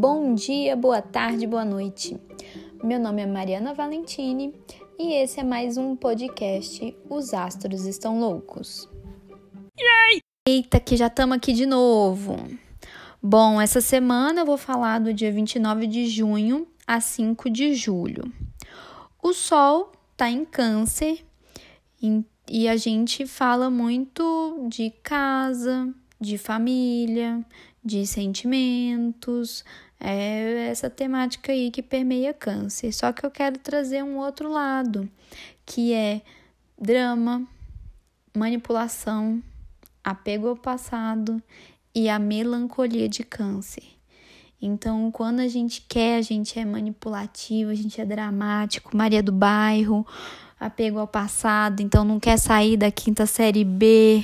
bom dia, boa tarde, boa noite. Meu nome é Mariana Valentini e esse é mais um podcast Os Astros Estão Loucos. Yay! Eita, que já estamos aqui de novo. Bom, essa semana eu vou falar do dia 29 de junho a 5 de julho. O Sol está em Câncer e a gente fala muito de casa, de família, de sentimentos, é essa temática aí que permeia câncer. Só que eu quero trazer um outro lado, que é drama, manipulação, apego ao passado e a melancolia de câncer. Então, quando a gente quer, a gente é manipulativo, a gente é dramático, Maria do Bairro, apego ao passado, então não quer sair da quinta série B,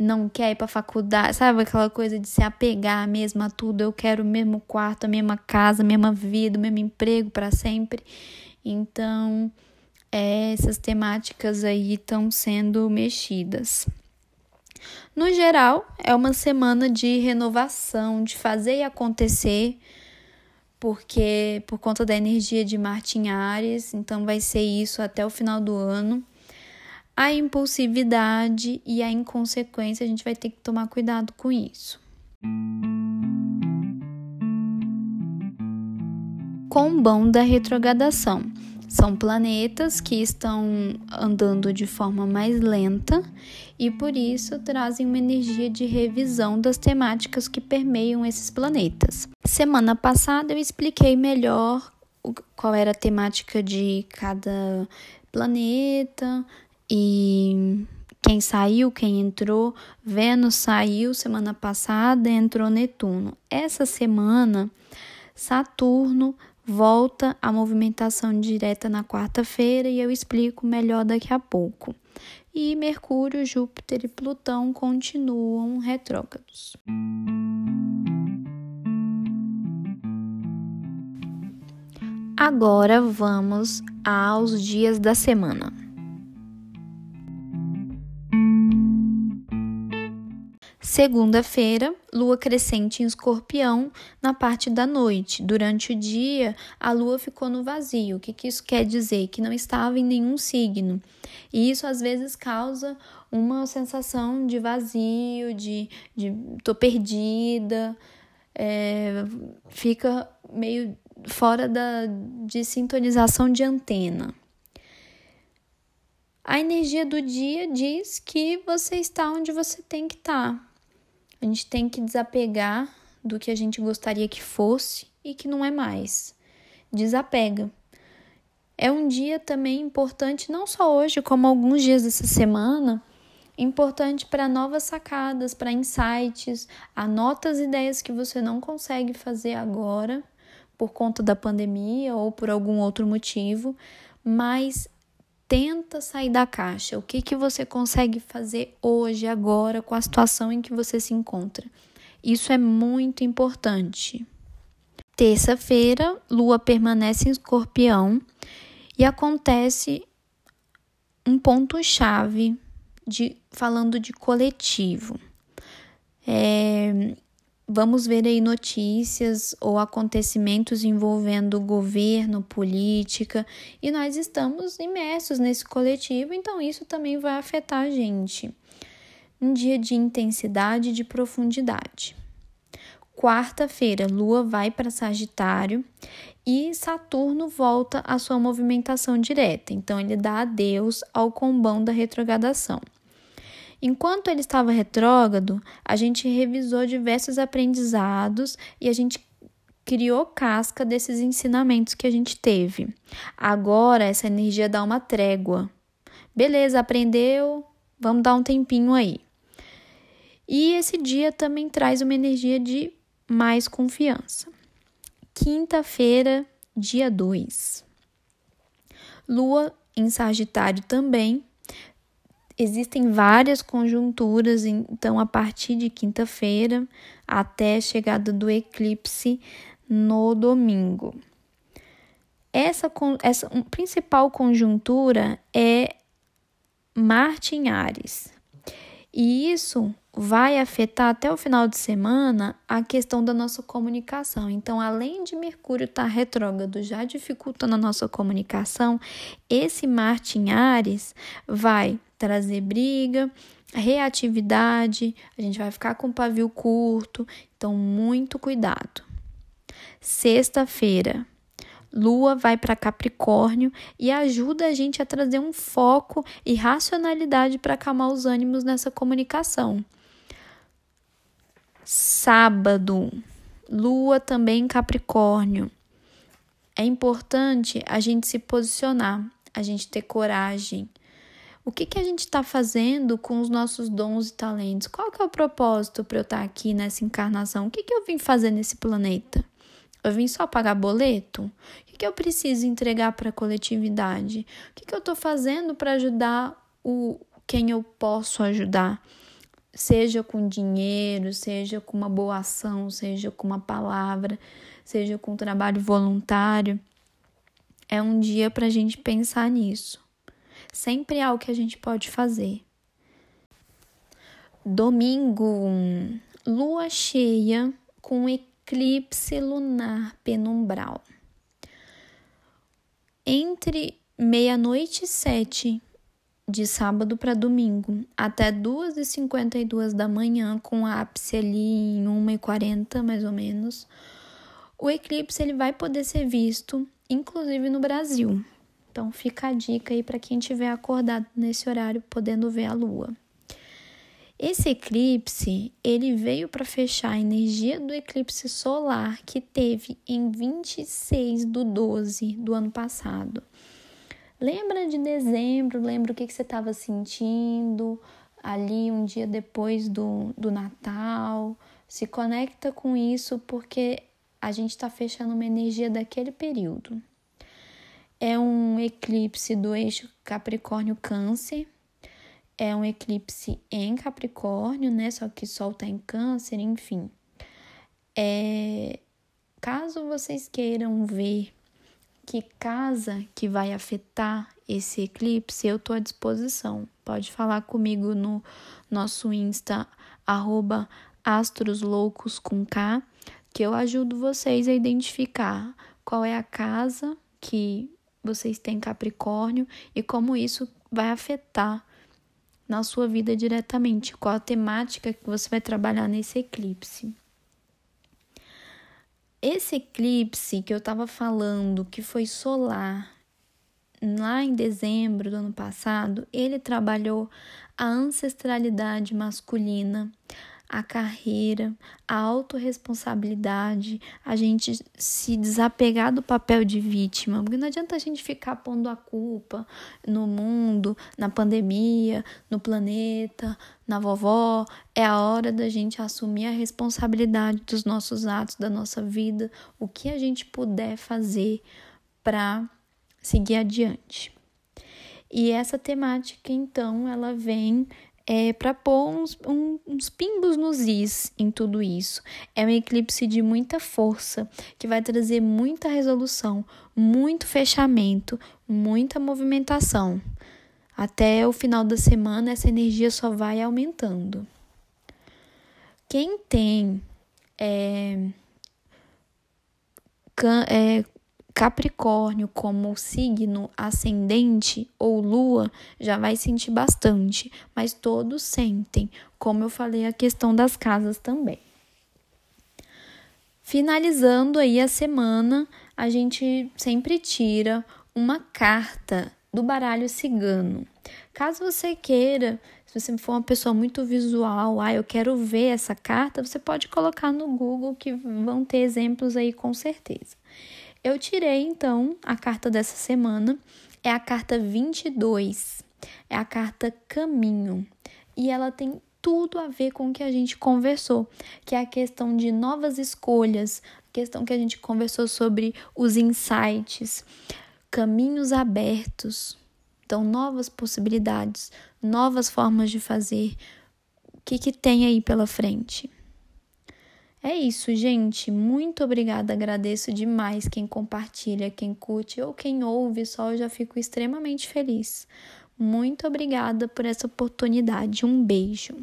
não quer ir para faculdade, sabe aquela coisa de se apegar mesmo a tudo, eu quero o mesmo quarto, a mesma casa, a mesma vida, o mesmo emprego para sempre. Então, é, essas temáticas aí estão sendo mexidas. No geral, é uma semana de renovação, de fazer e acontecer, porque por conta da energia de Marte em Ares, então vai ser isso até o final do ano. A impulsividade e a inconsequência, a gente vai ter que tomar cuidado com isso. Combão da retrogradação. São planetas que estão andando de forma mais lenta e por isso trazem uma energia de revisão das temáticas que permeiam esses planetas. Semana passada eu expliquei melhor qual era a temática de cada planeta e quem saiu, quem entrou. Vênus saiu semana passada, entrou Netuno. Essa semana, Saturno volta à movimentação direta na quarta-feira e eu explico melhor daqui a pouco. E Mercúrio, Júpiter e Plutão continuam retrógrados. Agora vamos aos dias da semana. Segunda-feira, lua crescente em escorpião na parte da noite. Durante o dia, a lua ficou no vazio. O que, que isso quer dizer? Que não estava em nenhum signo. E isso às vezes causa uma sensação de vazio, de, de tô perdida, é, fica meio fora da, de sintonização de antena. A energia do dia diz que você está onde você tem que estar. A gente tem que desapegar do que a gente gostaria que fosse e que não é mais. Desapega. É um dia também importante, não só hoje, como alguns dias dessa semana, importante para novas sacadas, para insights. Anota as ideias que você não consegue fazer agora por conta da pandemia ou por algum outro motivo, mas tenta sair da caixa. O que, que você consegue fazer hoje, agora, com a situação em que você se encontra? Isso é muito importante. Terça-feira, Lua permanece em Escorpião e acontece um ponto-chave de falando de coletivo. É, Vamos ver aí notícias ou acontecimentos envolvendo governo, política, e nós estamos imersos nesse coletivo, então isso também vai afetar a gente. Um dia de intensidade e de profundidade. Quarta-feira, Lua vai para Sagitário e Saturno volta à sua movimentação direta, então ele dá adeus ao combão da retrogradação. Enquanto ele estava retrógrado, a gente revisou diversos aprendizados e a gente criou casca desses ensinamentos que a gente teve. Agora essa energia dá uma trégua. Beleza, aprendeu, vamos dar um tempinho aí. E esse dia também traz uma energia de mais confiança. Quinta-feira, dia 2. Lua em Sagitário também, Existem várias conjunturas, então a partir de quinta-feira até a chegada do eclipse no domingo. Essa, essa principal conjuntura é Marte em Ares. E isso vai afetar até o final de semana a questão da nossa comunicação. Então, além de Mercúrio estar tá retrógrado já dificultando a nossa comunicação, esse Marte em Ares vai trazer briga, reatividade, a gente vai ficar com pavio curto, então muito cuidado. Sexta-feira, Lua vai para Capricórnio e ajuda a gente a trazer um foco e racionalidade para acalmar os ânimos nessa comunicação. Sábado, Lua também em Capricórnio. É importante a gente se posicionar, a gente ter coragem. O que, que a gente está fazendo com os nossos dons e talentos? Qual que é o propósito para eu estar tá aqui nessa encarnação? O que, que eu vim fazer nesse planeta? Eu vim só pagar boleto? O que, que eu preciso entregar para a coletividade? O que, que eu estou fazendo para ajudar o quem eu posso ajudar? Seja com dinheiro, seja com uma boa ação, seja com uma palavra, seja com um trabalho voluntário. É um dia para a gente pensar nisso. Sempre há o que a gente pode fazer. Domingo, lua cheia com eclipse lunar penumbral. Entre meia-noite e sete de sábado para domingo até 2h52 da manhã, com ápice ali em 1h40 mais ou menos, o eclipse ele vai poder ser visto, inclusive no Brasil. Então fica a dica aí para quem estiver acordado nesse horário podendo ver a lua. Esse eclipse, ele veio para fechar a energia do eclipse solar que teve em 26 do 12 do ano passado. Lembra de dezembro, lembra o que, que você estava sentindo ali um dia depois do, do Natal. Se conecta com isso porque a gente está fechando uma energia daquele período. É um eclipse do eixo Capricórnio-Câncer é um eclipse em Capricórnio, né? Só que Sol tá em Câncer, enfim. É, caso vocês queiram ver que casa que vai afetar esse eclipse, eu tô à disposição. Pode falar comigo no nosso Insta, arroba astrosloucos com K, que eu ajudo vocês a identificar qual é a casa que vocês têm Capricórnio e como isso vai afetar na sua vida diretamente, qual a temática que você vai trabalhar nesse eclipse. Esse eclipse que eu estava falando, que foi solar, lá em dezembro do ano passado, ele trabalhou a ancestralidade masculina, a carreira, a autorresponsabilidade, a gente se desapegar do papel de vítima, porque não adianta a gente ficar pondo a culpa no mundo, na pandemia, no planeta, na vovó. É a hora da gente assumir a responsabilidade dos nossos atos, da nossa vida, o que a gente puder fazer para seguir adiante. E essa temática, então, ela vem é, para pôr uns, um, uns pingos nos is em tudo isso. É um eclipse de muita força, que vai trazer muita resolução, muito fechamento, muita movimentação. Até o final da semana, essa energia só vai aumentando. Quem tem é, can, é, Capricórnio como signo ascendente ou lua já vai sentir bastante, mas todos sentem, como eu falei a questão das casas também. Finalizando aí a semana, a gente sempre tira uma carta do baralho cigano. Caso você queira, se você for uma pessoa muito visual, ah, eu quero ver essa carta, você pode colocar no Google que vão ter exemplos aí com certeza. Eu tirei então a carta dessa semana, é a carta 22, é a carta Caminho, e ela tem tudo a ver com o que a gente conversou, que é a questão de novas escolhas, a questão que a gente conversou sobre os insights, caminhos abertos, então novas possibilidades, novas formas de fazer. O que, que tem aí pela frente? É isso, gente. Muito obrigada. Agradeço demais quem compartilha, quem curte ou quem ouve só. Eu já fico extremamente feliz. Muito obrigada por essa oportunidade. Um beijo.